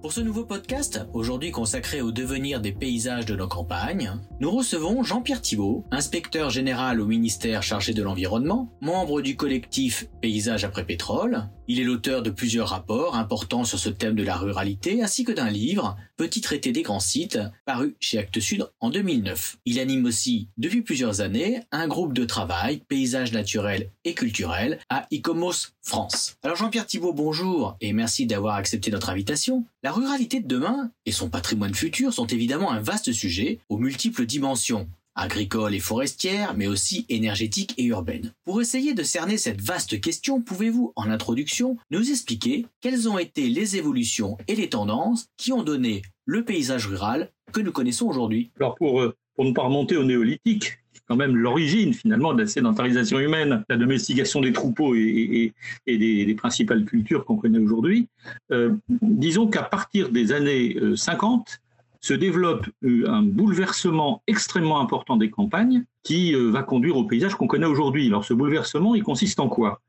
Pour ce nouveau podcast, aujourd'hui consacré au devenir des paysages de nos campagnes, nous recevons Jean-Pierre Thibault, inspecteur général au ministère chargé de l'environnement, membre du collectif Paysages après pétrole. Il est l'auteur de plusieurs rapports importants sur ce thème de la ruralité ainsi que d'un livre, Petit traité des grands sites, paru chez Actes Sud en 2009. Il anime aussi, depuis plusieurs années, un groupe de travail Paysages naturels et culturels à ICOMOS France. Alors Jean-Pierre Thibault, bonjour et merci d'avoir accepté notre invitation. La ruralité de demain et son patrimoine futur sont évidemment un vaste sujet aux multiples dimensions agricole et forestière, mais aussi énergétique et urbaine. Pour essayer de cerner cette vaste question, pouvez-vous, en introduction, nous expliquer quelles ont été les évolutions et les tendances qui ont donné le paysage rural que nous connaissons aujourd'hui? Alors pour, euh, pour ne pas remonter au néolithique, quand même l'origine finalement de la sédentarisation humaine, la domestication des troupeaux et, des, principales cultures qu'on connaît aujourd'hui. Euh, disons qu'à partir des années 50, euh, se développe euh, un bouleversement extrêmement important des campagnes qui va conduire au paysage qu'on connaît aujourd'hui. Alors ce bouleversement, il consiste en quoi?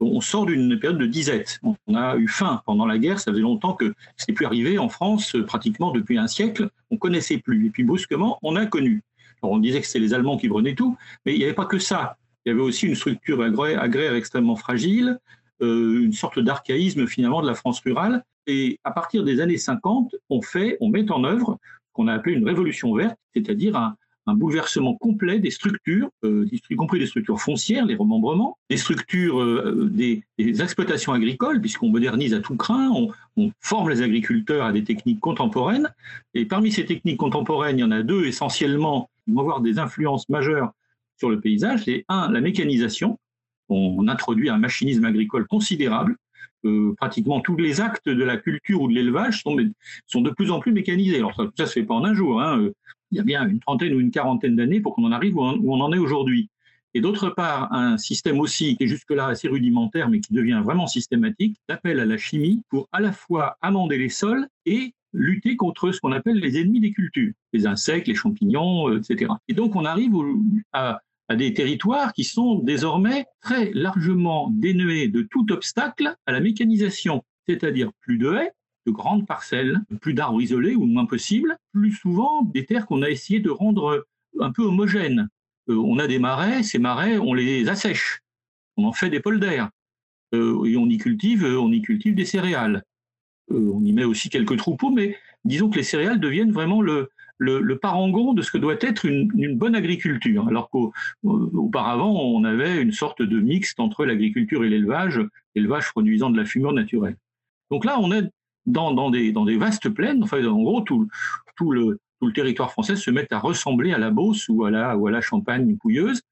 On sort d'une période de disette. On a eu faim pendant la guerre, ça faisait longtemps que ce n'est plus arrivé en France, pratiquement depuis un siècle, on connaissait plus. Et puis brusquement, on a connu on disait que c'était les Allemands qui prenaient tout, mais il n'y avait pas que ça. Il y avait aussi une structure agraire extrêmement fragile, euh, une sorte d'archaïsme finalement de la France rurale. Et à partir des années 50, on fait, on met en œuvre ce qu'on a appelé une révolution verte, c'est-à-dire un, bouleversement complet des structures, euh, y compris des structures foncières, les remembrements, des structures euh, des, exploitations agricoles, puisqu'on modernise à tout craint, on, on, forme les agriculteurs à des techniques contemporaines. Et parmi ces techniques contemporaines, il y en a deux essentiellement vont avoir des influences majeures sur le paysage, c'est un, la mécanisation. On introduit un machinisme agricole considérable. Euh, pratiquement tous les actes de la culture ou de l'élevage sont, de plus en plus mécanisés. Alors ça, ça se fait pas en un jour. Hein. Il y a bien une trentaine ou une quarantaine d'années pour qu'on en arrive où on, en est aujourd'hui. Et d'autre part, un système aussi qui est jusque-là assez rudimentaire, mais qui devient vraiment systématique, d'appel à la chimie pour à la fois amender les sols et lutter contre ce qu'on appelle les ennemis des cultures, les insectes, les champignons, euh, etc. Et donc on arrive à, des territoires qui sont désormais très largement dénués de tout obstacle à la mécanisation, c'est-à-dire plus de haies, de grandes parcelles, plus d'arbres isolés ou moins possible, plus souvent des terres qu'on a essayé de rendre un peu homogènes. Euh, on a des marais, ces marais, on les assèche, on en fait des polders, euh, et on y cultive, on y cultive des céréales. Euh, on y met aussi quelques troupeaux, mais disons que les céréales deviennent vraiment le, parangon de ce que doit être une, bonne agriculture. Alors qu'auparavant, on avait une sorte de mixte entre l'agriculture et l'élevage, l'élevage produisant de la fumure naturelle. Donc là, on est dans, des, vastes plaines. Enfin, en gros, tout, le, territoire français se met à ressembler à la Beauce ou à la, Champagne pouilleuse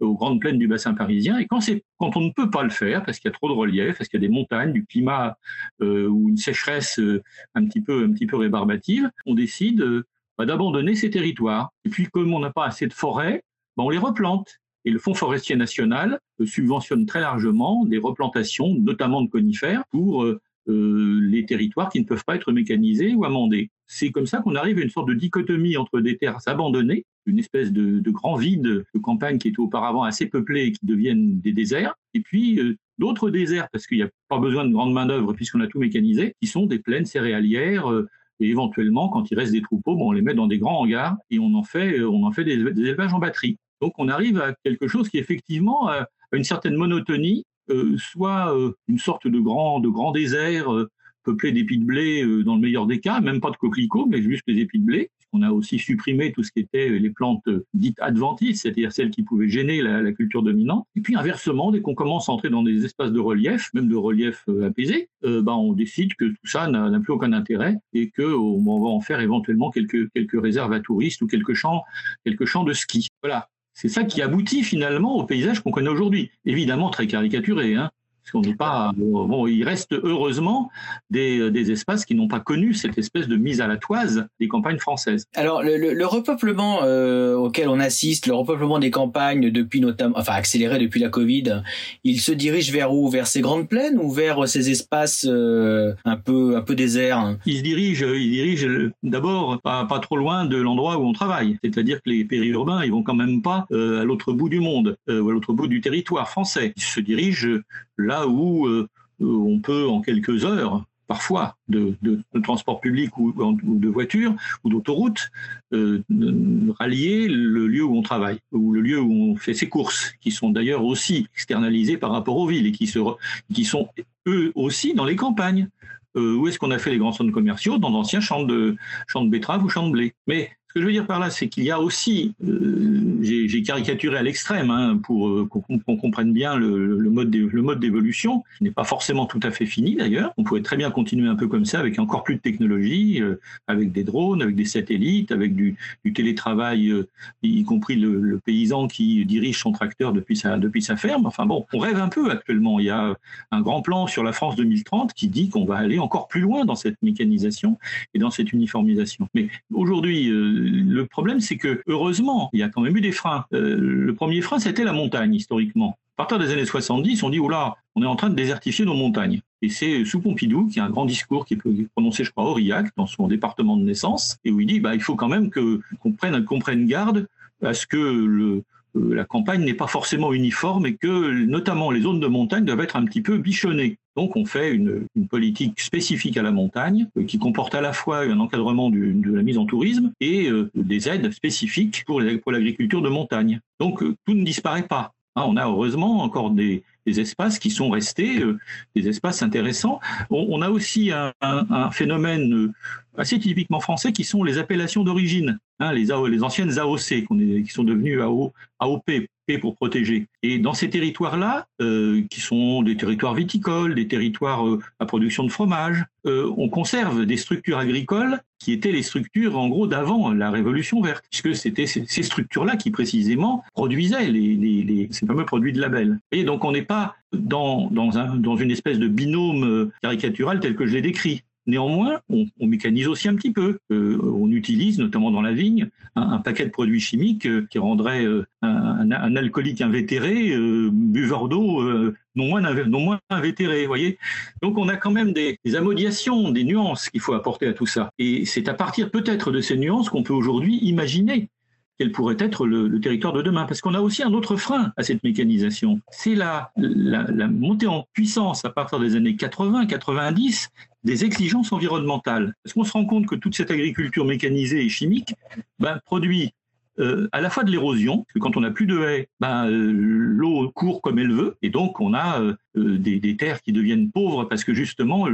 aux grandes plaines du bassin parisien. Et quand, on ne peut pas le faire, parce qu'il y a trop de relief, parce qu'il y a des montagnes, du climat euh, ou une sécheresse euh, un, petit peu, un petit peu rébarbative, on décide euh, d'abandonner ces territoires. Et puis, comme on n'a pas assez de forêts, bah, on les replante. Et le Fonds forestier national subventionne très largement des replantations, notamment de conifères, pour les territoires qui ne peuvent pas être mécanisés ou amendés. C'est comme ça qu'on arrive à une sorte de dichotomie entre des terres abandonnées une espèce de, grand vide de campagne qui était auparavant assez peuplée et qui deviennent des déserts, et puis euh, d'autres déserts, parce qu'il n'y a pas besoin de grande main-d'œuvre puisqu'on a tout mécanisé, qui sont des plaines céréalières. Euh, et éventuellement, quand il reste des troupeaux, on les met dans des grands hangars et on en fait, euh, des, élevages en batterie. Donc on arrive à quelque chose qui effectivement a une certaine monotonie, soit une sorte de grand, de grand désert peuplé d'épis de blé dans le meilleur des cas, même pas de coquelicots, mais juste des épis de blé, on a aussi supprimé tout ce qui était les plantes dites adventices, c'est-à-dire celles qui pouvaient gêner la, culture dominante. Et puis inversement, dès qu'on commence à entrer dans des espaces de relief, même de relief euh, apaisé, euh, ben, on décide que tout ça n'a plus aucun intérêt et qu'on va en faire éventuellement quelques, quelques réserves à touristes ou quelques champs, quelques champs de ski. Voilà. C'est ça qui aboutit finalement au paysage qu'on connaît aujourd'hui. Évidemment très caricaturé, hein, parce qu'on n'est pas. Bon, il reste heureusement des, des espaces qui n'ont pas connu cette espèce de mise à la toise des campagnes françaises. Alors, le, le, repeuplement euh, auquel on assiste, le repeuplement des campagnes depuis notamment, enfin accéléré depuis la Covid, il se dirige vers où? Vers ces grandes plaines ou vers ces espaces euh, un peu un peu déserts? Il se dirige, il dirige d'abord pas, pas trop loin de l'endroit où on travaille. C'est-à-dire que les périurbains, ils vont quand même pas euh, à l'autre bout du monde ou à l'autre bout du territoire français. Ils se dirigent là où euh, on peut en quelques heures parfois de, transport public ou, de voiture ou d'autoroute, euh, rallier le lieu où on travaille ou le lieu où on fait ses courses, qui sont d'ailleurs aussi externalisés par rapport aux villes et qui, sont eux aussi dans les campagnes. Euh, où est-ce qu'on a fait les grands centres commerciaux? Dans d'anciens champs de, champs de betteraves ou champs de blé. Mais que je veux dire par là, c'est qu'il y a aussi, euh, j'ai caricaturé à l'extrême hein, pour euh, qu'on comprenne bien le, mode d'évolution, qui n'est pas forcément tout à fait fini d'ailleurs. On pourrait très bien continuer un peu comme ça, avec encore plus de technologie, euh, avec des drones, avec des satellites, avec du, télétravail, y compris le, le, paysan qui dirige son tracteur depuis sa depuis sa ferme. Enfin bon, on rêve un peu actuellement. Il y a un grand plan sur la France 2030 qui dit qu'on va aller encore plus loin dans cette mécanisation et dans cette uniformisation. Mais aujourd'hui le problème, c'est que heureusement, il y a quand même eu des freins. Euh, le premier frein, c'était la montagne, historiquement. À partir des années 70, on dit, là, on est en train de désertifier nos montagnes. Et c'est sous Pompidou qui a un grand discours qui est prononcé, je crois, à Aurillac, dans son département de naissance, et où il dit, bah, il faut quand même qu'on prenne, garde à ce que euh, la campagne n'est pas forcément uniforme et que notamment les zones de montagne doivent être un petit peu bichonnées. Donc on fait une, politique spécifique à la montagne euh, qui comporte à la fois un encadrement de la mise en tourisme et euh, des aides spécifiques pour l'agriculture de montagne. Donc tout ne disparaît pas. Hein, on a heureusement encore des, espaces qui sont restés, des espaces intéressants. On, a aussi un phénomène assez typiquement français qui sont les appellations d'origine, hein, les, anciennes AOC qui sont devenues AO, AOP, P pour protéger. Et dans ces territoires-là, euh, qui sont des territoires viticoles, des territoires euh, à production de fromage, euh, on conserve des structures agricoles qui étaient les structures en gros d'avant la Révolution verte, puisque c'était ces, structures-là qui précisément produisaient les, ces fameux produits de label. Et donc on n'est pas dans, dans, un, dans une espèce de binôme caricatural tel que je l'ai décrit. Néanmoins, on, mécanise aussi un petit peu. Euh, on utilise, notamment dans la vigne, un, paquet de produits chimiques euh, qui rendrait euh, un, alcoolique invétéré, buveur d'eau, non moins, non moins invétéré. Voyez Donc on a quand même des, des amodiations, des nuances qu'il faut apporter à tout ça. Et c'est à partir peut-être de ces nuances qu'on peut aujourd'hui imaginer quel pourrait être le, territoire de demain. Parce qu'on a aussi un autre frein à cette mécanisation. C'est la, montée en puissance à partir des années 80-90 des exigences environnementales. Parce qu'on se rend compte que toute cette agriculture mécanisée et chimique ben, produit euh, à la fois de l'érosion, parce que quand on n'a plus de haies, ben, euh, l'eau court comme elle veut, et donc on a euh, des, des, terres qui deviennent pauvres parce que justement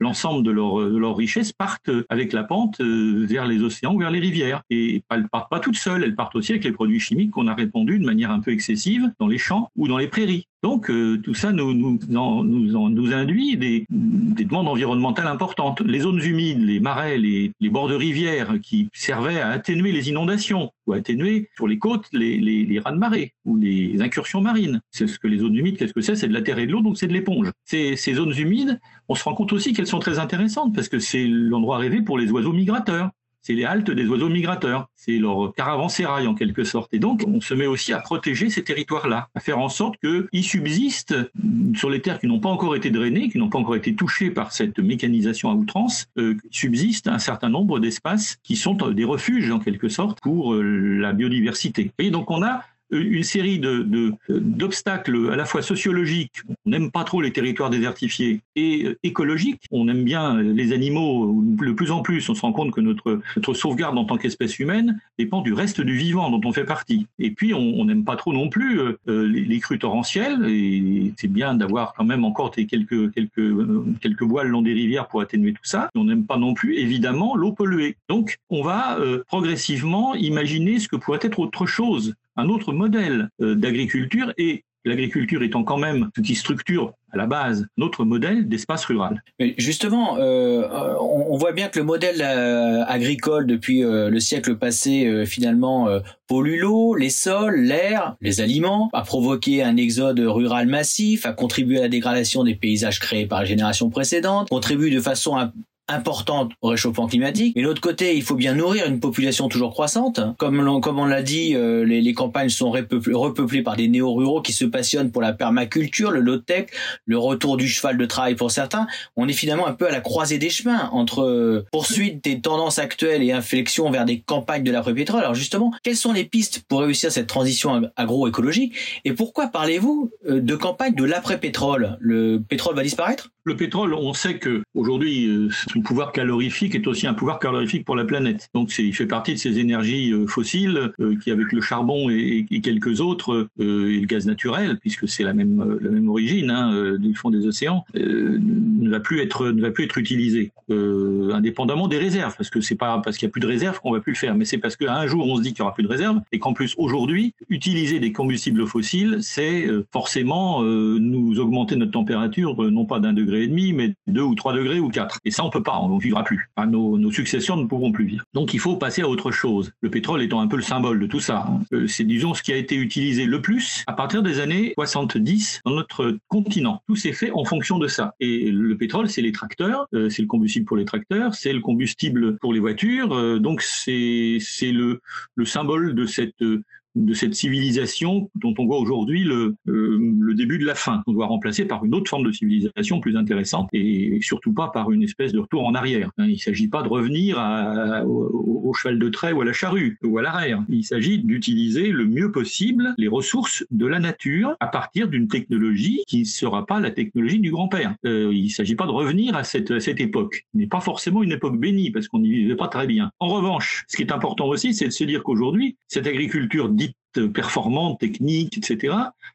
l'ensemble de leur, de leur richesse partent avec la pente vers les océans ou vers les rivières. Et elles ne partent pas toutes seules, elles partent aussi avec les produits chimiques qu'on a répandus de manière un peu excessive dans les champs ou dans les prairies. Donc tout ça nous, induit des, des, demandes environnementales importantes. Les zones humides, les marais, les, bords de rivières qui servaient à atténuer les inondations ou à atténuer sur les côtes les, les, les de marée ou les incursions marines. C'est ce que les zones humides, qu'est-ce que c'est? C'est de la terre de l'eau, donc c'est de l'éponge. Ces, ces zones humides, on se rend compte aussi qu'elles sont très intéressantes parce que c'est l'endroit rêvé pour les oiseaux migrateurs c'est les haltes des oiseaux migrateurs, c'est leur caravansérail en quelque sorte. Et donc, on se met aussi à protéger ces territoires-là, à faire en sorte qu'ils subsistent sur les terres qui n'ont pas encore été drainées, qui n'ont pas encore été touchées par cette mécanisation à outrance, euh, subsistent un certain nombre d'espaces qui sont des refuges en quelque sorte pour euh, la biodiversité. Et donc, on a une série d'obstacles de, à la fois sociologiques, on n'aime pas trop les territoires désertifiés, et écologiques, on aime bien les animaux de plus en plus, on se rend compte que notre, notre sauvegarde en tant qu'espèce humaine dépend du reste du vivant dont on fait partie. Et puis on n'aime pas trop non plus euh, les, les, crues torrentielles, et c'est bien d'avoir quand même encore quelques, quelques, quelques voiles long des rivières pour atténuer tout ça, on n'aime pas non plus évidemment l'eau polluée. Donc on va euh, progressivement imaginer ce que pourrait être autre chose un autre modèle euh, d'agriculture et l'agriculture étant quand même ce qui structure à la base notre modèle d'espace rural. Justement, euh, on, voit bien que le modèle euh, agricole depuis le siècle passé finalement pollue l'eau, les sols, l'air, les aliments, a provoqué un exode rural massif, a contribué à la dégradation des paysages créés par les générations précédentes, contribue de façon importante au réchauffement climatique. Et de l'autre côté, il faut bien nourrir une population toujours croissante. Comme on, comme on l'a dit, euh, les, les, campagnes sont repeuplées, par des néo-ruraux qui se passionnent pour la permaculture, le low-tech, le retour du cheval de travail pour certains. On est finalement un peu à la croisée des chemins entre euh, poursuite des tendances actuelles et inflexion vers des campagnes de l'après-pétrole. Alors justement, quelles sont les pistes pour réussir cette transition agroécologique? Et pourquoi parlez-vous euh, de campagne de l'après-pétrole? Le pétrole va disparaître? Le pétrole, on sait que aujourd'hui, euh, son pouvoir calorifique est aussi un pouvoir calorifique pour la planète. Donc, il fait partie de ces énergies euh, fossiles euh, qui, avec le charbon et, quelques autres, et le gaz naturel, puisque c'est la même origine hein, du fond des océans, ne va plus être ne va plus être utilisé, indépendamment des réserves, parce que c'est pas parce qu'il y a plus de réserves qu'on va plus le faire, mais c'est parce qu'un jour on se dit qu'il y aura plus de réserves et qu'en plus aujourd'hui, utiliser des combustibles fossiles, c'est forcément nous augmenter notre température, non pas d'un degré et demi, mais 2 ou 3 degrés ou 4. Et ça, on peut pas, on ne vivra plus. nos, nos, successeurs ne pourront plus vivre. Donc il faut passer à autre chose. Le pétrole étant un peu le symbole de tout ça. Hein. Euh, c'est, disons, ce qui a été utilisé le plus à partir des années 70 dans notre continent. Tout s'est fait en fonction de ça. Et le pétrole, c'est les tracteurs, euh, c'est le combustible pour les tracteurs, c'est le combustible pour les voitures. Euh, donc c'est, c'est le, le symbole de cette de cette civilisation dont on voit aujourd'hui le, euh, début de la fin. On doit remplacer par une autre forme de civilisation plus intéressante et surtout pas par une espèce de retour en arrière. Hein, il ne s'agit pas de revenir au, cheval de trait ou à la charrue ou à l'arrière. Il s'agit d'utiliser le mieux possible les ressources de la nature à partir d'une technologie qui ne sera pas la technologie du grand-père. Euh, il ne s'agit pas de revenir à cette, époque. Ce n'est pas forcément une époque bénie parce qu'on n'y vivait pas très bien. En revanche, ce qui est important aussi, c'est de se dire qu'aujourd'hui, cette agriculture performante, technique, etc.,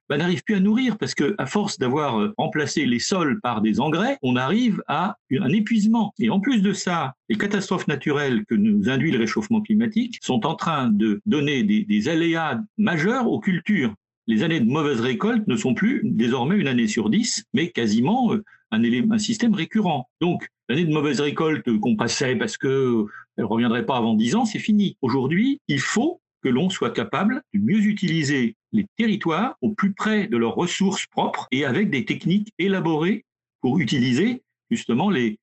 bah, n'arrive plus à nourrir parce que à force d'avoir euh, remplacé les sols par des engrais, on arrive à un épuisement. Et en plus de ça, les catastrophes naturelles que nous induit le réchauffement climatique sont en train de donner des, aléas majeurs aux cultures. Les années de mauvaise récolte ne sont plus désormais une année sur dix, mais quasiment euh, un, un système récurrent. Donc, l'année de mauvaise récolte qu'on passait parce que elle reviendrait pas avant dix ans, c'est fini. Aujourd'hui, il faut que l'on soit capable de mieux utiliser les territoires au plus près de leurs ressources propres et avec des techniques élaborées pour utiliser justement les,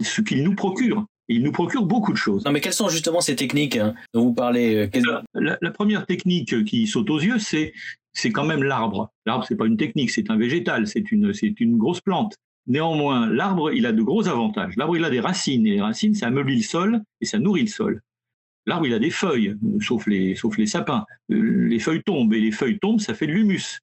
ce qu'ils nous procurent. Et ils nous procurent beaucoup de choses. Non, mais quelles sont justement ces techniques hein, dont vous parlez euh, la, la, première technique qui saute aux yeux, c'est c'est quand même l'arbre. L'arbre, c'est pas une technique, c'est un végétal, c'est une c'est une grosse plante. Néanmoins, l'arbre, il a de gros avantages. L'arbre, il a des racines, et les racines, ça ameublit le sol et ça nourrit le sol. L'arbre, il a des feuilles, sauf les, sauf les sapins. Euh, les feuilles tombent, et les feuilles tombent, ça fait de l'humus.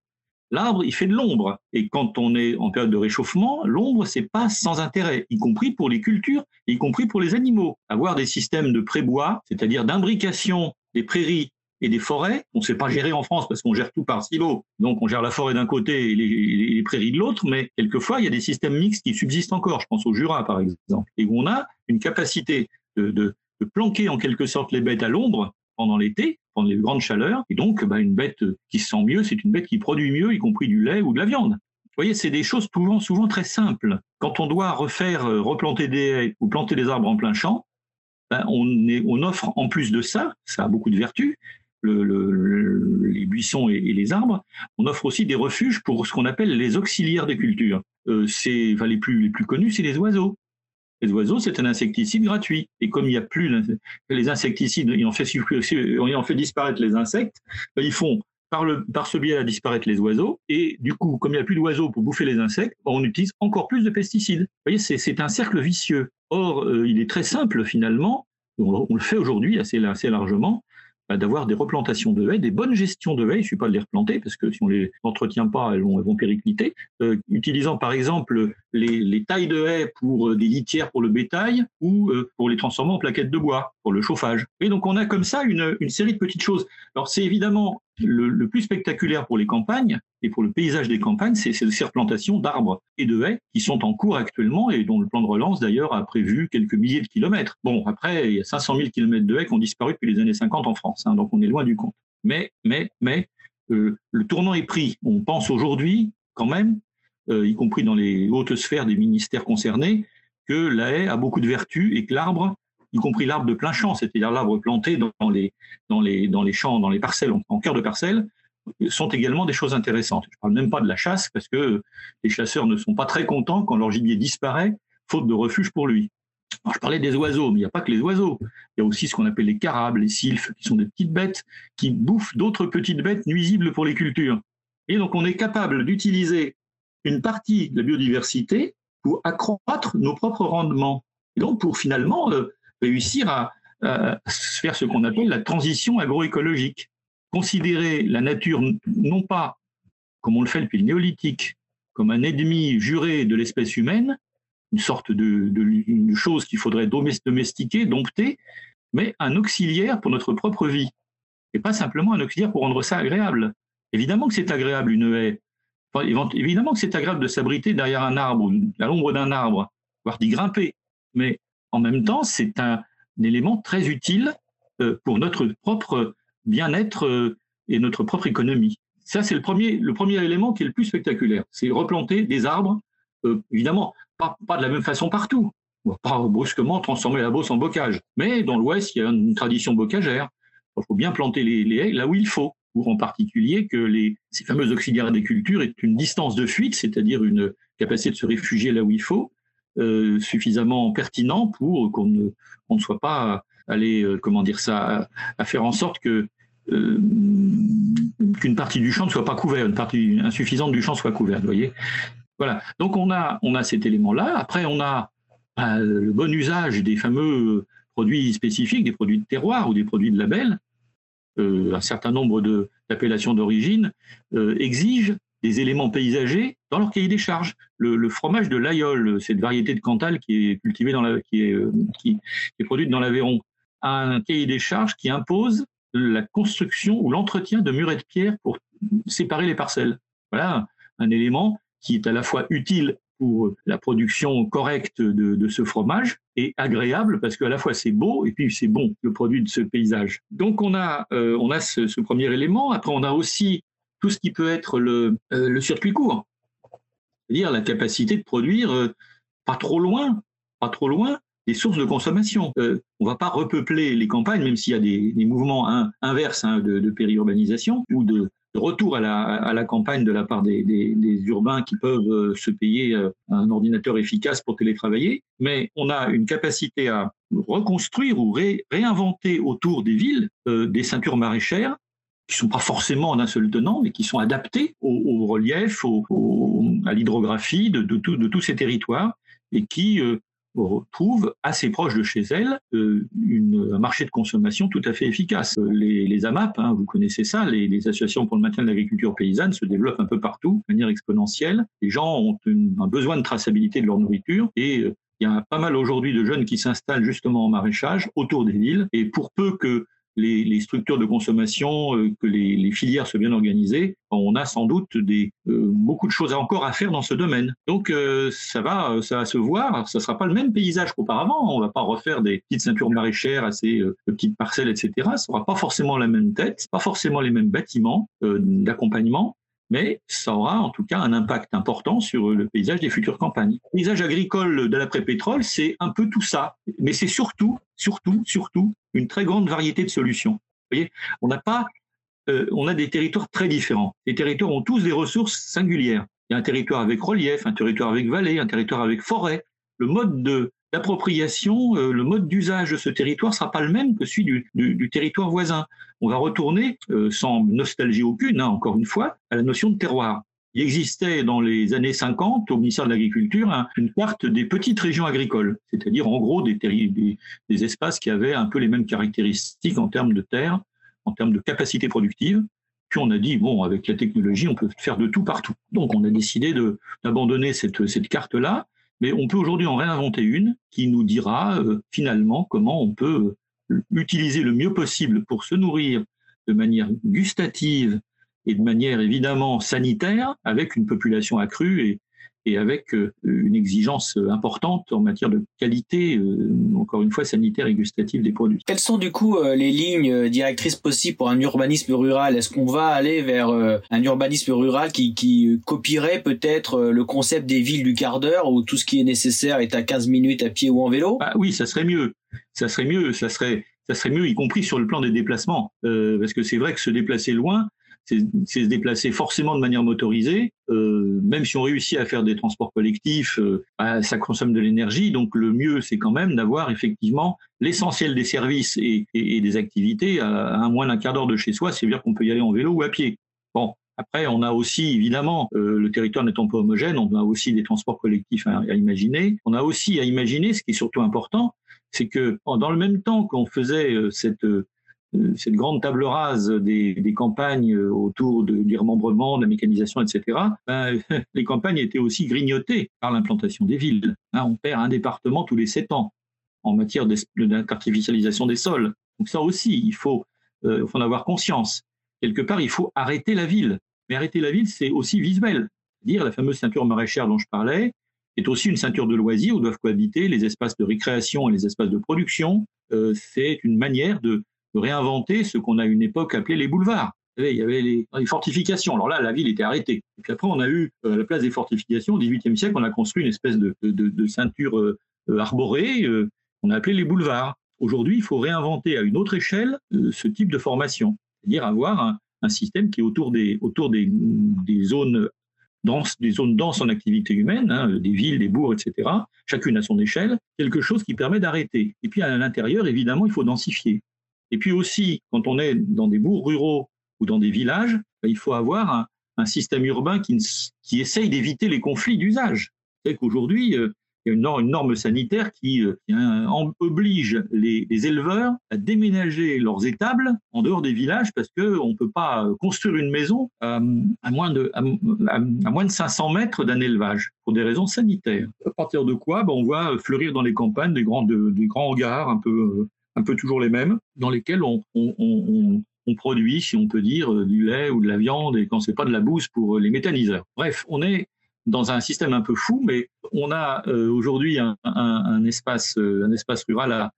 L'arbre, il fait de l'ombre. Et quand on est en période de réchauffement, l'ombre, c'est pas sans intérêt, y compris pour les cultures, y compris pour les animaux. Avoir des systèmes de prébois, c'est-à-dire d'imbrication des prairies et des forêts. On ne sait pas gérer en France parce qu'on gère tout par silo. Donc on gère la forêt d'un côté et les, prairies de l'autre, mais quelquefois il y a des systèmes mixtes qui subsistent encore. Je pense au Jura par exemple, et où on a une capacité de, planquer en quelque sorte les bêtes à l'ombre pendant l'été, pendant les grandes chaleurs. Et donc, bah, une bête qui se sent mieux, c'est une bête qui produit mieux, y compris du lait ou de la viande. Vous voyez, c'est des choses souvent, souvent très simples. Quand on doit refaire, euh, replanter des ou planter des arbres en plein champ, ben, on, offre en plus de ça, ça a beaucoup de vertus, le, les buissons et, les arbres, on offre aussi des refuges pour ce qu'on appelle les auxiliaires des cultures. Euh, c'est, les, plus, les plus connus, c'est les oiseaux. Les oiseaux, c'est un insecticide gratuit. Et comme il n'y a plus les insecticides, ont fait, fait disparaître les insectes, ben, ils font par, le, par ce biais disparaître les oiseaux. Et du coup, comme il n'y a plus d'oiseaux pour bouffer les insectes, on utilise encore plus de pesticides. Vous voyez, c'est un cercle vicieux. Or, euh, il est très simple finalement, on, le fait aujourd'hui assez largement, bah, d'avoir des replantations de haies, des bonnes gestions de haies. Il ne suffit pas de les replanter parce que si on les entretient pas, elles vont, elles vont péricliter. Euh, utilisant par exemple les, les, tailles de haies pour euh, des litières pour le bétail ou euh, pour les transformer en plaquettes de bois pour le chauffage. Et donc on a comme ça une, une série de petites choses. Alors c'est évidemment le, plus spectaculaire pour les campagnes et pour le paysage des campagnes, c'est ces replantations d'arbres et de haies qui sont en cours actuellement et dont le plan de relance d'ailleurs a prévu quelques milliers de kilomètres. Bon, après, il y a 500 000 kilomètres de haies qui ont disparu depuis les années 50 en France, hein, donc on est loin du compte. Mais, mais, mais, euh, le tournant est pris. On pense aujourd'hui, quand même, euh, y compris dans les hautes sphères des ministères concernés, que la haie a beaucoup de vertus et que l'arbre y compris l'arbre de plein champ, c'est-à-dire l'arbre planté dans les, champs, dans les parcelles, en, cœur de parcelle, sont également des choses intéressantes. Je ne parle même pas de la chasse, parce que les chasseurs ne sont pas très contents quand leur gibier disparaît, faute de refuge pour lui. je parlais des oiseaux, mais il n'y a pas que les oiseaux. Il y a aussi ce qu'on appelle les carabes, les sylphes, qui sont des petites bêtes qui bouffent d'autres petites bêtes nuisibles pour les cultures. Et donc, on est capable d'utiliser une partie de la biodiversité pour accroître nos propres rendements. Et donc, pour finalement euh, réussir à, faire ce qu'on appelle la transition agroécologique. Considérer la nature non pas, comme on le fait depuis le néolithique, comme un ennemi juré de l'espèce humaine, une sorte de, chose qu'il faudrait domestiquer, dompter, mais un auxiliaire pour notre propre vie. Et pas simplement un auxiliaire pour rendre ça agréable. Évidemment que c'est agréable une haie. évidemment que c'est agréable de s'abriter derrière un arbre, à l'ombre d'un arbre, voire d'y grimper. Mais en même temps, c'est un, élément très utile euh, pour notre propre bien-être euh, et notre propre économie. Ça, c'est le premier, le premier élément qui est le plus spectaculaire. C'est replanter des arbres, euh, évidemment, pas, pas, de la même façon partout. On va pas brusquement transformer la Beauce en bocage. Mais dans l'Ouest, il y a une tradition bocagère. Il faut bien planter les, les haies là où il faut pour en particulier que les, ces fameux auxiliaires des cultures aient une distance de fuite, c'est-à-dire une capacité de se réfugier là où il faut, euh, suffisamment pertinent pour qu'on ne, soit pas allé, euh, comment dire ça, à, faire en sorte que euh, qu'une partie du champ ne soit pas couverte, une partie insuffisante du champ soit couverte. Voyez. Voilà. Donc on a, on a cet élément-là. Après, on a le bon usage des fameux produits spécifiques, des produits de terroir ou des produits de label. Un certain nombre d'appellations d'origine exigent des éléments paysagers dans leur cahier des charges. Le, fromage de l'Aïol, cette variété de Cantal qui est cultivée dans la, qui est, euh, qui, est produite dans l'Aveyron, a un cahier des charges qui impose la construction ou l'entretien de murets de pierre pour séparer les parcelles. Voilà un élément qui est à la fois utile pour la production correcte de, ce fromage et agréable parce qu'à la fois c'est beau et puis c'est bon le produit de ce paysage. Donc on a, euh, on a ce, premier élément. Après on a aussi tout ce qui peut être le, euh, le circuit court, c'est-à-dire la capacité de produire euh, pas trop loin, pas trop loin des sources de consommation. on va pas repeupler les campagnes, même s'il y a des, mouvements inverses hein, de, périurbanisation ou de, retour à la, à la, campagne de la part des, des, des urbains qui peuvent euh, se payer euh, un ordinateur efficace pour télétravailler, mais on a une capacité à reconstruire ou réinventer autour des villes euh, des ceintures maraîchères qui sont pas forcément d'un seul tenant, mais qui sont adaptées au, relief, à l'hydrographie de, tous ces territoires et qui retrouve assez proche de chez elle euh, un marché de consommation tout à fait efficace. Les, les AMAP, hein, vous connaissez ça, les, associations pour le maintien de l'agriculture paysanne se développent un peu partout de manière exponentielle. Les gens ont un besoin de traçabilité de leur nourriture et euh, il y a pas mal aujourd'hui de jeunes qui s'installent justement en maraîchage autour des villes et pour peu que les, structures de consommation, euh, que les, filières soient bien organisées, on a sans doute des, euh, beaucoup de choses encore à faire dans ce domaine. Donc euh, ça va, ça va se voir. Ça sera pas le même paysage qu'auparavant. On va pas refaire des petites ceintures maraîchères, assez petites parcelles, etc. Ça aura pas forcément la même tête, pas forcément les mêmes bâtiments d'accompagnement mais ça aura en tout cas un impact important sur le paysage des futures campagnes. Le paysage agricole de l'après-pétrole, c'est un peu tout ça, mais c'est surtout, surtout, surtout une très grande variété de solutions. Vous voyez, on n'a pas, euh, on a des territoires très différents. Les territoires ont tous des ressources singulières. Il y a un territoire avec relief, un territoire avec vallée, un territoire avec forêt. Le mode de l'appropriation, euh, le mode d'usage de ce territoire sera pas le même que celui du, territoire voisin. On va retourner, euh, sans nostalgie aucune, hein, encore une fois, à la notion de terroir. Il existait dans les années 50 au ministère de l'Agriculture une carte des petites régions agricoles, c'est-à-dire en gros des, des, espaces qui avaient un peu les mêmes caractéristiques en termes de terre, en termes de capacité productive. Puis on a dit, bon, avec la technologie, on peut faire de tout partout. Donc on a décidé d'abandonner cette carte-là mais on peut aujourd'hui en réinventer une qui nous dira euh, finalement comment on peut euh, utiliser le mieux possible pour se nourrir de manière gustative et de manière évidemment sanitaire avec une population accrue et, et avec euh, une exigence importante en matière de qualité, euh, encore une fois, sanitaire et gustative des produits. Quelles sont du coup euh, les lignes directrices possibles pour un urbanisme rural? Est-ce qu'on va aller vers un urbanisme rural qui, qui copierait peut-être le concept des villes du quart d'heure où tout ce qui est nécessaire est à 15 minutes à pied ou en vélo? Ah, Oui, ça serait mieux. Ça serait mieux. Ça serait, ça serait mieux, y compris sur le plan des déplacements. parce que c'est vrai que se déplacer loin, c'est se déplacer forcément de manière motorisée. Euh, même si on réussit à faire des transports collectifs, euh, bah, ça consomme de l'énergie. Donc le mieux, c'est quand même d'avoir effectivement l'essentiel des services et, des activités à, moins d'un quart d'heure de chez soi. C'est-à-dire qu'on peut y aller en vélo ou à pied. Bon, après, on a aussi, évidemment, euh, le territoire n'étant pas homogène, on a aussi des transports collectifs à, imaginer. On a aussi à imaginer, ce qui est surtout important, c'est que dans le même temps qu'on faisait cette cette grande table rase des, campagnes autour du remembrement, de la mécanisation, etc., ben, les campagnes étaient aussi grignotées par l'implantation des villes. Hein, on perd un département tous les sept ans en matière d'artificialisation des sols. Donc ça aussi, il faut, euh, faut en avoir conscience. Quelque part, il faut arrêter la ville. Mais arrêter la ville, c'est aussi visuel. Dire la fameuse ceinture maraîchère dont je parlais est aussi une ceinture de loisirs où doivent cohabiter les espaces de récréation et les espaces de production. Euh, c'est une manière de, de réinventer ce qu'on a une époque appelé les boulevards. il y avait les, fortifications. Alors là, la ville était arrêtée. Et puis après, on a eu, euh, la place des fortifications, au XVIIIe siècle, on a construit une espèce de, ceinture euh, arborée, euh, on a appelé les boulevards. Aujourd'hui, il faut réinventer à une autre échelle ce type de formation, c'est-à-dire avoir un, système qui est autour des, autour des, zones denses, des zones en activité humaine, hein, des villes, des bourgs, etc., chacune à son échelle, quelque chose qui permet d'arrêter. Et puis à l'intérieur, évidemment, il faut densifier. Et puis aussi, quand on est dans des bourgs ruraux ou dans des villages, ben, il faut avoir un, système urbain qui, qui essaye d'éviter les conflits d'usage. C'est qu'aujourd'hui, euh, il y a une norme, sanitaire qui, euh, oblige les, éleveurs à déménager leurs étables en dehors des villages parce qu'on ne peut pas construire une maison à, moins, de, à, moins de 500 mètres d'un élevage pour des raisons sanitaires. À partir de quoi ben, On voit fleurir dans les campagnes des grands, des grands hangars un peu euh, un peu toujours les mêmes, dans lesquels on, produit, si on peut dire, euh, du lait ou de la viande, et quand c'est pas de la bouse pour euh, les méthaniseurs. Bref, on est dans un système un peu fou, mais on a euh, aujourd'hui un, espace, un espace rural à,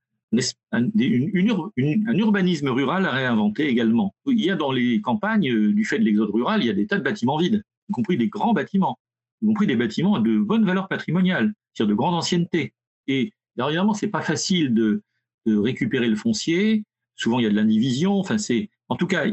un, un, urbanisme rural à réinventer également. Il y a dans les campagnes, du fait de l'exode rural, il y a des tas de bâtiments vides, y compris des grands bâtiments, y compris des bâtiments de bonne valeur patrimoniale, c'est-à-dire de grande ancienneté. Et ce c'est pas facile de, de récupérer le foncier. Souvent, il y a de l'indivision. Enfin, c'est, en tout cas,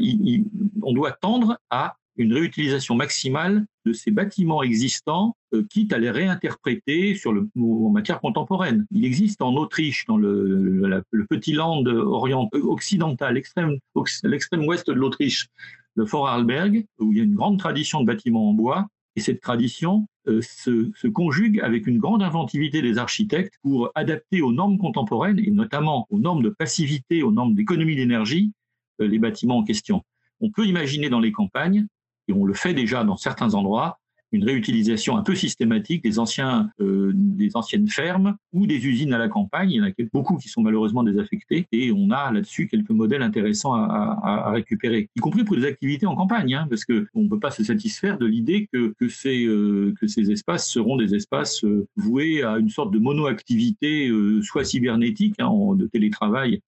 on doit tendre à une réutilisation maximale de ces bâtiments existants, euh, quitte à les réinterpréter sur le, en matière contemporaine. Il existe en Autriche, dans le, petit land orient, occidental, l'extrême, ouest de l'Autriche, le Fort Arlberg, où il y a une grande tradition de bâtiments en bois, et cette tradition euh, se, conjugue avec une grande inventivité des architectes pour adapter aux normes contemporaines, et notamment aux normes de passivité, aux normes d'économie d'énergie, euh, les bâtiments en question. On peut imaginer dans les campagnes, et on le fait déjà dans certains endroits, une réutilisation un peu systématique des, anciens, euh, des anciennes fermes ou des usines à la campagne. Il y en a beaucoup qui sont malheureusement désaffectés et on a là-dessus quelques modèles intéressants à, récupérer, y compris pour des activités en campagne, hein, parce qu'on ne peut pas se satisfaire de l'idée que, euh, ces espaces seront des espaces euh, voués à une sorte de monoactivité, soit cybernétique, hein, de télétravail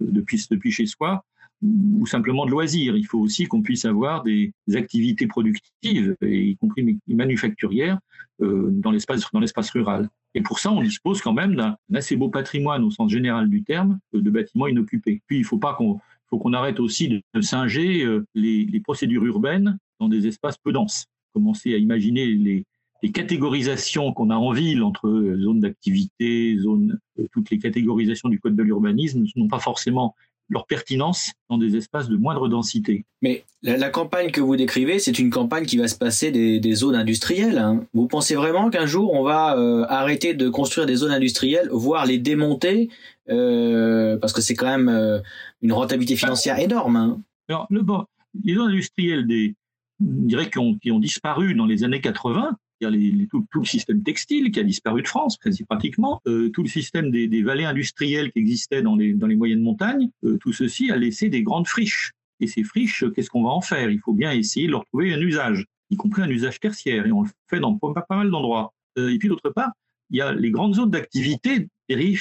depuis chez soi, ou simplement de loisirs. Il faut aussi qu'on puisse avoir des activités productives, y compris manufacturières, euh, dans l'espace rural. Et pour ça, on dispose quand même d'un assez beau patrimoine au sens général du terme euh, de bâtiments inoccupés. Puis il faut pas qu'on arrête aussi de, singer euh, les, procédures urbaines dans des espaces peu denses. Commencer à imaginer les, les catégorisations qu'on a en ville entre zones d'activité, zones, toutes les catégorisations du code de l'urbanisme n'ont pas forcément leur pertinence dans des espaces de moindre densité. Mais la, campagne que vous décrivez, c'est une campagne qui va se passer des, zones industrielles. Hein. Vous pensez vraiment qu'un jour on va euh, arrêter de construire des zones industrielles, voire les démonter, euh, parce que c'est quand même euh, une rentabilité financière énorme. Hein? Alors, le, bon, les zones industrielles, des, dirais, qui ont, qui ont disparu dans les années 80, tout, le système textile qui a disparu de France, pratiquement, euh, tout le système des, vallées industrielles qui existaient dans les, les moyennes montagnes, euh, tout ceci a laissé des grandes friches. Et ces friches, qu'est-ce qu'on va en faire? Il faut bien essayer de leur trouver un usage, y compris un usage tertiaire, et on le fait dans pas, mal d'endroits. Euh, et puis d'autre part, il y a les grandes zones d'activité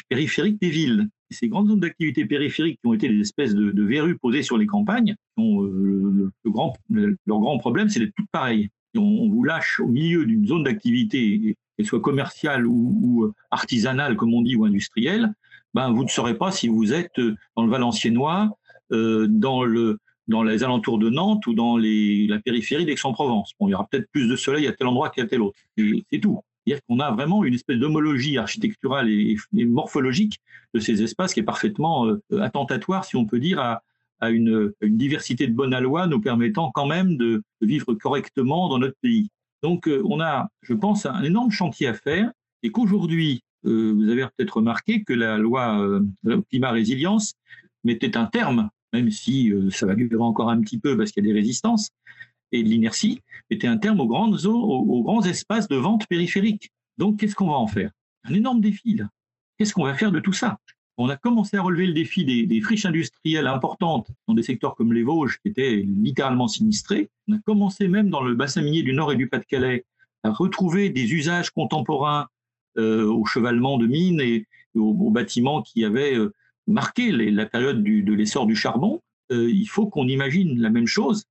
périphériques des villes. Ces grandes zones d'activité périphériques qui ont été des espèces de, verrues posées sur les campagnes, leur grand problème, c'est d'être toutes pareilles on, vous lâche au milieu d'une zone d'activité, qu'elle soit commerciale ou, artisanale, comme on dit, ou industrielle, ben, vous ne saurez pas si vous êtes dans le Valenciennois, euh, dans le, dans les alentours de Nantes ou dans la périphérie d'Aix-en-Provence. Il y aura peut-être plus de soleil à tel endroit qu'à tel autre. c'est tout. C'est-à-dire qu'on a vraiment une espèce d'homologie architecturale et, morphologique de ces espaces qui est parfaitement euh, attentatoire, si on peut dire, à, une, diversité de bonnes lois nous permettant quand même de, vivre correctement dans notre pays. Donc euh, on a, je pense, un énorme chantier à faire et qu'aujourd'hui, euh, vous avez peut-être remarqué que la loi climat résilience mettait un terme, même si ça va durer encore un petit peu parce qu'il y a des résistances, et de l'inertie était un terme aux, grandes aux, grands espaces de vente périphériques. Donc, qu'est-ce qu'on va en faire? Un énorme défi. Qu'est-ce qu'on va faire de tout ça? On a commencé à relever le défi des, friches industrielles importantes dans des secteurs comme les Vosges, qui étaient littéralement sinistrés. On a commencé même dans le bassin minier du Nord et du Pas-de-Calais à retrouver des usages contemporains euh, au chevalement de mines et aux, bâtiments qui avaient euh, marqué la période de l'essor du charbon. Euh, il faut qu'on imagine la même chose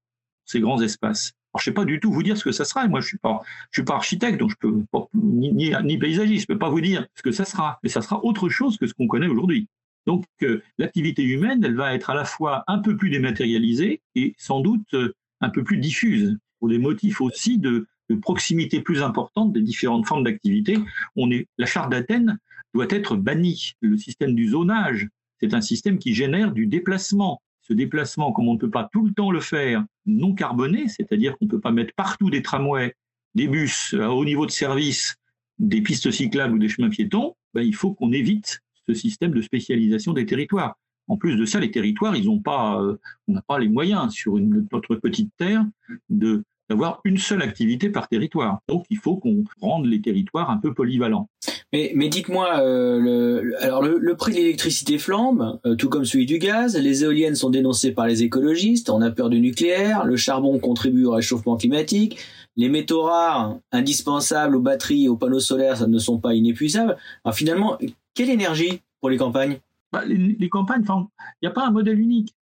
ces grands espaces. Alors, je ne sais pas du tout vous dire ce que ça sera. Moi, je ne suis, pas, suis pas architecte, donc je peux ni, ni, paysagiste, je ne peux pas vous dire ce que ça sera. Mais ça sera autre chose que ce qu'on connaît aujourd'hui. Donc, euh, l'activité humaine, elle va être à la fois un peu plus dématérialisée et sans doute euh, un peu plus diffuse, pour des motifs aussi de, proximité plus importante des différentes formes d'activité. La charte d'Athènes doit être bannie. Le système du zonage, c'est un système qui génère du déplacement ce déplacement, comme on ne peut pas tout le temps le faire non carboné, c'est-à-dire qu'on ne peut pas mettre partout des tramways, des bus à haut niveau de service, des pistes cyclables ou des chemins piétons, ben, il faut qu'on évite ce système de spécialisation des territoires. En plus de ça, les territoires, ils ont pas, euh, on n'a pas les moyens sur une, notre petite terre de d'avoir une seule activité par territoire. Donc il faut qu'on rende les territoires un peu polyvalents. Mais, mais dites-moi, euh, le, alors le, prix de l'électricité flambe, euh, tout comme celui du gaz. Les éoliennes sont dénoncées par les écologistes. On a peur du nucléaire. Le charbon contribue au réchauffement climatique. Les métaux rares, indispensables aux batteries et aux panneaux solaires, ça ne sont pas inépuisables. Alors finalement, quelle énergie pour les campagnes? Bah, les, campagnes, il n'y a pas un modèle unique.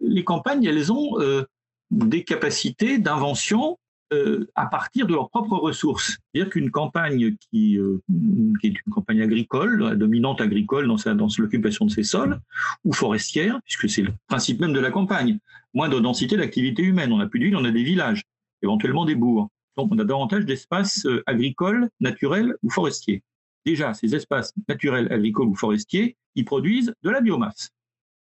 Les campagnes, elles ont euh, des capacités d'invention euh, à partir de leurs propres ressources. C'est-à-dire qu'une campagne qui, euh, est une campagne agricole, dominante agricole dans, l'occupation de ses sols, ou forestière, puisque c'est le principe même de la campagne, moins de densité d'activité humaine. On n'a plus de villes, on a des villages, éventuellement des bourgs. Donc on a davantage d'espaces euh, agricoles, naturels ou forestiers. Déjà, ces espaces naturels, agricoles ou forestiers, ils produisent de la biomasse.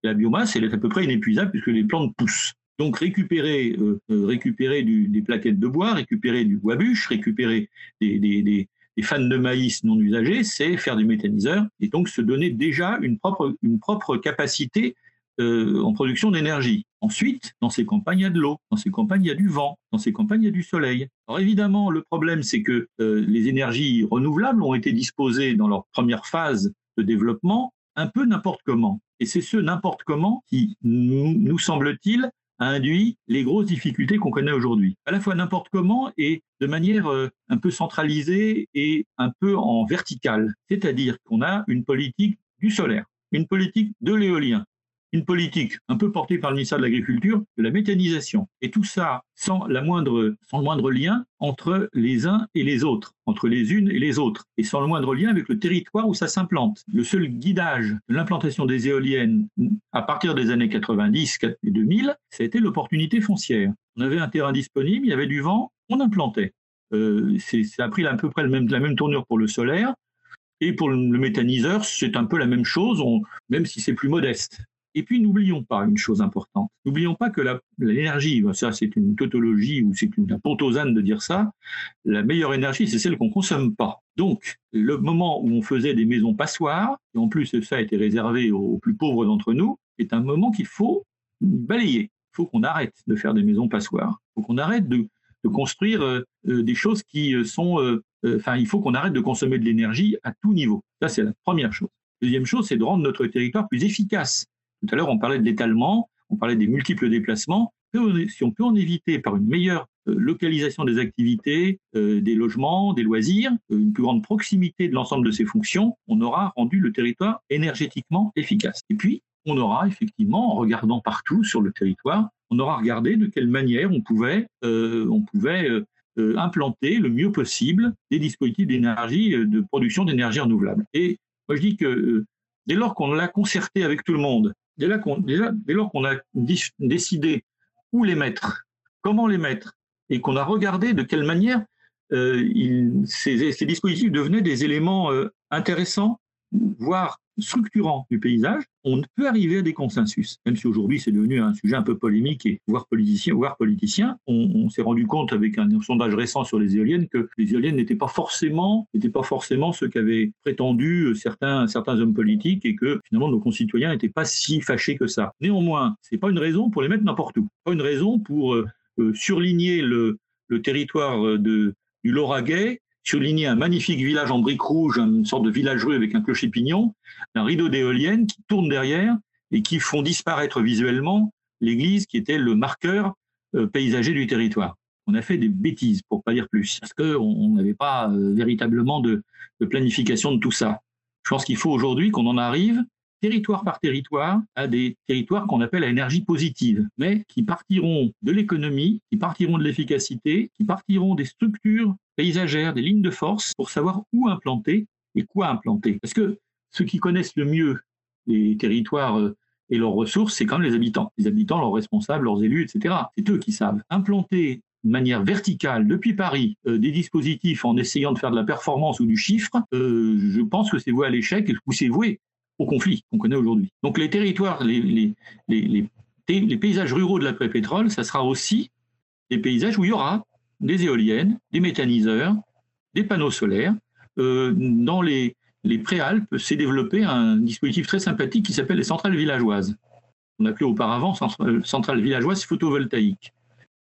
La biomasse, elle est à peu près inépuisable puisque les plantes poussent. Donc récupérer, euh, euh, récupérer des plaquettes de bois, récupérer du bois bûche, récupérer des, des, fans de maïs non usagés, c'est faire des méthaniseurs et donc se donner déjà une propre, une propre capacité euh, en production d'énergie. Ensuite, dans ces campagnes, il y a de l'eau, dans ces campagnes, il y a du vent, dans ces campagnes, il y a du soleil. Alors évidemment, le problème, c'est que les énergies renouvelables ont été disposées dans leur première phase de développement un peu n'importe comment. Et c'est ce n'importe comment qui, nous semble-t-il, a induit les grosses difficultés qu'on connaît aujourd'hui. À la fois n'importe comment et de manière euh, un peu centralisée et un peu en verticale. C'est-à-dire qu'on a une politique du solaire, une politique de l'éolien, une politique un peu portée par le ministère de l'Agriculture de la méthanisation. Et tout ça sans, la moindre, sans le moindre lien entre les uns et les autres, entre les unes et les autres, et sans le moindre lien avec le territoire où ça s'implante. Le seul guidage de l'implantation des éoliennes à partir des années 90 et 2000, ça a été l'opportunité foncière. On avait un terrain disponible, il y avait du vent, on implantait. Euh, ça a pris à peu près la même tournure pour le solaire. Et pour le méthaniseur, c'est un peu la même chose, même si c'est plus modeste. Et puis, n'oublions pas une chose importante. N'oublions pas que l'énergie, ça c'est une tautologie ou c'est une pontosane de dire ça, la meilleure énergie, c'est celle qu'on consomme pas. Donc, le moment où on faisait des maisons passoires, et en plus ça été réservé aux plus pauvres d'entre nous, est un moment qu'il faut balayer. Il faut qu'on arrête de faire des maisons passoires. Il faut qu'on arrête de, construire euh, euh, des choses qui euh, sont... Enfin, il faut qu'on arrête de consommer de l'énergie à tout niveau. Ça, c'est la première chose. Deuxième chose, c'est de rendre notre territoire plus efficace. Tout à l'heure, on parlait de l'étalement, on parlait des multiples déplacements. Si on peut en éviter par une meilleure euh, localisation des activités, euh, des logements, des loisirs, euh, une plus grande proximité de l'ensemble de ces fonctions, on aura rendu le territoire énergétiquement efficace. Et puis, on aura effectivement, en regardant partout sur le territoire, on aura regardé de quelle manière on pouvait, on pouvait implanter le mieux possible des dispositifs d'énergie, de production d'énergie renouvelable. Et moi, je dis que dès lors qu'on l'a concerté avec tout le monde, dès, lors qu'on a décidé où les mettre, comment les mettre, et qu'on a regardé de quelle manière ces, ces, dispositifs devenaient des éléments intéressants, voire structurant du paysage, on peut arriver à des consensus. Même si aujourd'hui c'est devenu un sujet un peu polémique et voire politicien, voire politicien, on, s'est rendu compte avec un sondage récent sur les éoliennes que les éoliennes n'étaient pas forcément, n'étaient pas forcément ce qu'avaient prétendu certains, certains hommes politiques et que finalement nos concitoyens n'étaient pas si fâchés que ça. Néanmoins, c'est pas une raison pour les mettre n'importe où, pas une raison pour euh, euh, surligner le, le territoire euh, de, du Lauragais surligner un magnifique village en briques rouges, une sorte de village rue avec un clocher-pignon, un rideau d'éoliennes qui tourne derrière et qui font disparaître visuellement l'église qui était le marqueur euh, paysager du territoire. On a fait des bêtises, pour pas dire plus, parce qu'on n'avait pas euh, véritablement de, de planification de tout ça. Je pense qu'il faut aujourd'hui qu'on en arrive territoire par territoire à des territoires qu'on appelle à énergie positive, mais qui partiront de l'économie, qui partiront de l'efficacité, qui partiront des structures paysagères, des lignes de force pour savoir où implanter et quoi implanter. Parce que ceux qui connaissent le mieux les territoires euh, et leurs ressources, c'est quand même les habitants. Les habitants, leurs responsables, leurs élus, etc. C'est eux qui savent. Implanter de manière verticale depuis Paris euh, des dispositifs en essayant de faire de la performance ou du chiffre, euh, je pense que c'est voué à l'échec ou c'est voué au conflit qu'on connaît aujourd'hui. Donc les territoires, les, les, les, les paysages ruraux de l'après-pétrole, ça sera aussi des paysages où il y aura des éoliennes, des méthaniseurs, des panneaux solaires. Euh, dans les, les Préalpes s'est développé un dispositif très sympathique qui s'appelle les centrales villageoises. On appelait auparavant centrales villageoises photovoltaïques.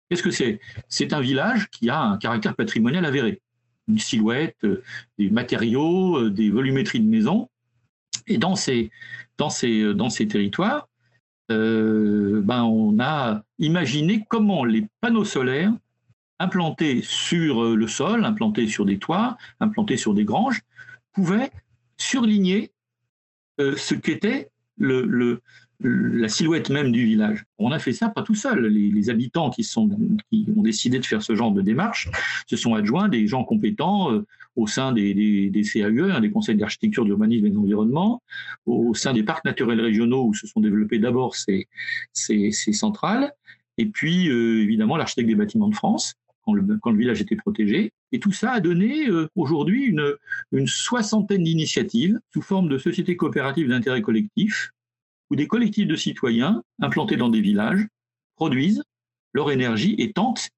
Qu'est-ce que c'est? C'est un village qui a un caractère patrimonial avéré. Une silhouette, euh, des matériaux, euh, des volumétries de maisons. Et dans ces, ces territoires, euh, ben on a imaginé comment les panneaux solaires implantés sur euh, le sol, implantés sur des toits, implantés sur des granges, pouvaient surligner euh, ce qu'était la silhouette même du village. On a fait ça pas tout seul. Les, habitants qui, ont décidé de faire ce genre de démarche se sont adjoints des gens compétents euh, au sein des, des, des CAUE, hein, des conseils d'architecture, d'urbanisme et d'environnement, au, sein des parcs naturels régionaux où se sont développés d'abord ces, ces, ces, centrales, et puis euh, évidemment l'architecte des bâtiments de France. Quand le, village était protégé. Et tout ça a donné euh, aujourd'hui une, soixantaine d'initiatives sous forme de sociétés coopératives d'intérêt collectif, où des collectifs de citoyens implantés dans des villages produisent leur énergie et tentent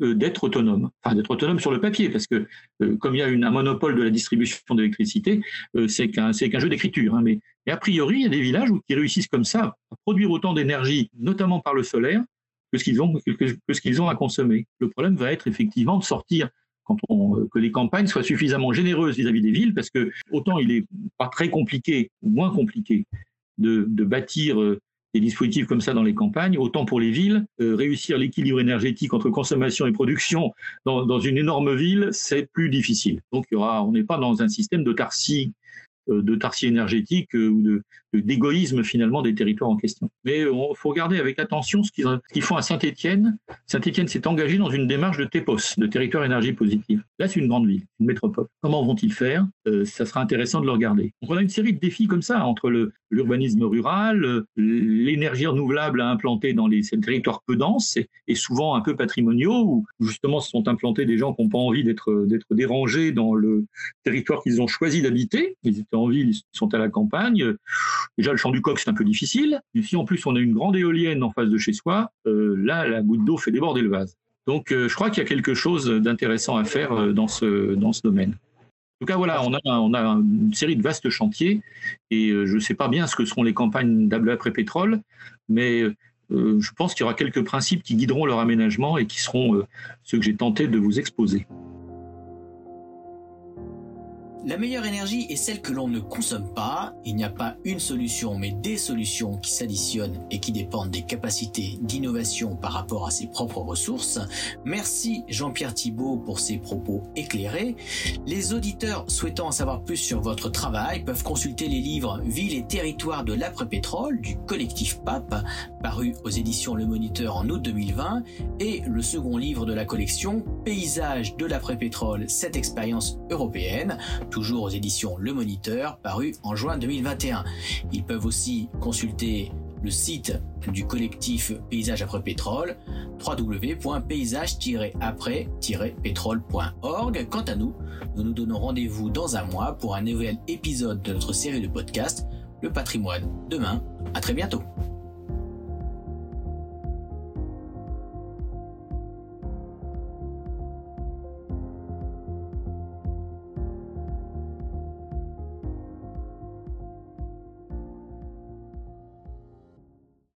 euh, d'être autonomes, enfin d'être autonomes sur le papier, parce que euh, comme il y a un monopole de la distribution d'électricité, c'est qu'un jeu d'écriture. Hein, mais a priori, il y a des villages qui réussissent comme ça à produire autant d'énergie, notamment par le solaire, que ce qu'ils ont, que, ce qu'ils ont à consommer. Le problème va être effectivement de sortir quand on, que les campagnes soient suffisamment généreuses vis-à-vis des villes, parce que autant il est pas très compliqué, ou moins compliqué, de, bâtir euh, des dispositifs comme ça dans les campagnes, autant pour les villes, euh, réussir l'équilibre énergétique entre consommation et production dans, dans une énorme ville, c'est plus difficile. Donc il y aura, on n'est pas dans un système d'autarcie euh, de énergétique euh, ou de, d'égoïsme finalement des territoires en question. Mais il faut regarder avec attention ce qu'ils, font à Saint-Étienne. Saint-Étienne s'est engagé dans une démarche de TEPOS, de territoire énergie positive. Là, c'est une grande ville, une métropole. Comment vont-ils faire? Euh, Ça sera intéressant de le regarder. Donc on a une série de défis comme ça entre l'urbanisme rural, l'énergie renouvelable à implanter dans les territoires peu denses et, souvent un peu patrimoniaux, où justement se sont implantés des gens qui n'ont pas envie d'être dérangés dans le territoire qu'ils ont choisi d'habiter. Ils étaient en ville, ils sont à la campagne. Déjà, le champ du coq, c'est un peu difficile. Et si en plus on a une grande éolienne en face de chez soi, euh, là, la goutte d'eau fait déborder le vase. Donc, euh, je crois qu'il y a quelque chose d'intéressant à faire euh, dans ce, dans ce domaine. En tout cas, voilà, on a, on a une série de vastes chantiers et je ne sais pas bien ce que seront les campagnes d'après-pétrole, mais je pense qu'il y aura quelques principes qui guideront leur aménagement et qui seront ceux que j'ai tenté de vous exposer. La meilleure énergie est celle que l'on ne consomme pas. Il n'y a pas une solution, mais des solutions qui s'additionnent et qui dépendent des capacités d'innovation par rapport à ses propres ressources. Merci Jean-Pierre Thibault pour ses propos éclairés. Les auditeurs souhaitant en savoir plus sur votre travail peuvent consulter les livres Ville et territoire de l'après-pétrole du collectif PAP, paru aux éditions Le Moniteur en août 2020, et le second livre de la collection Paysage de l'après-pétrole, cette expérience européenne, toujours aux éditions Le Moniteur, paru en juin 2021. Ils peuvent aussi consulter le site du collectif Paysage après pétrole, www.paysage-après-pétrole.org. Quant à nous, nous nous donnons rendez-vous dans un mois pour un nouvel épisode de notre série de podcasts, Le patrimoine. Demain, à très bientôt.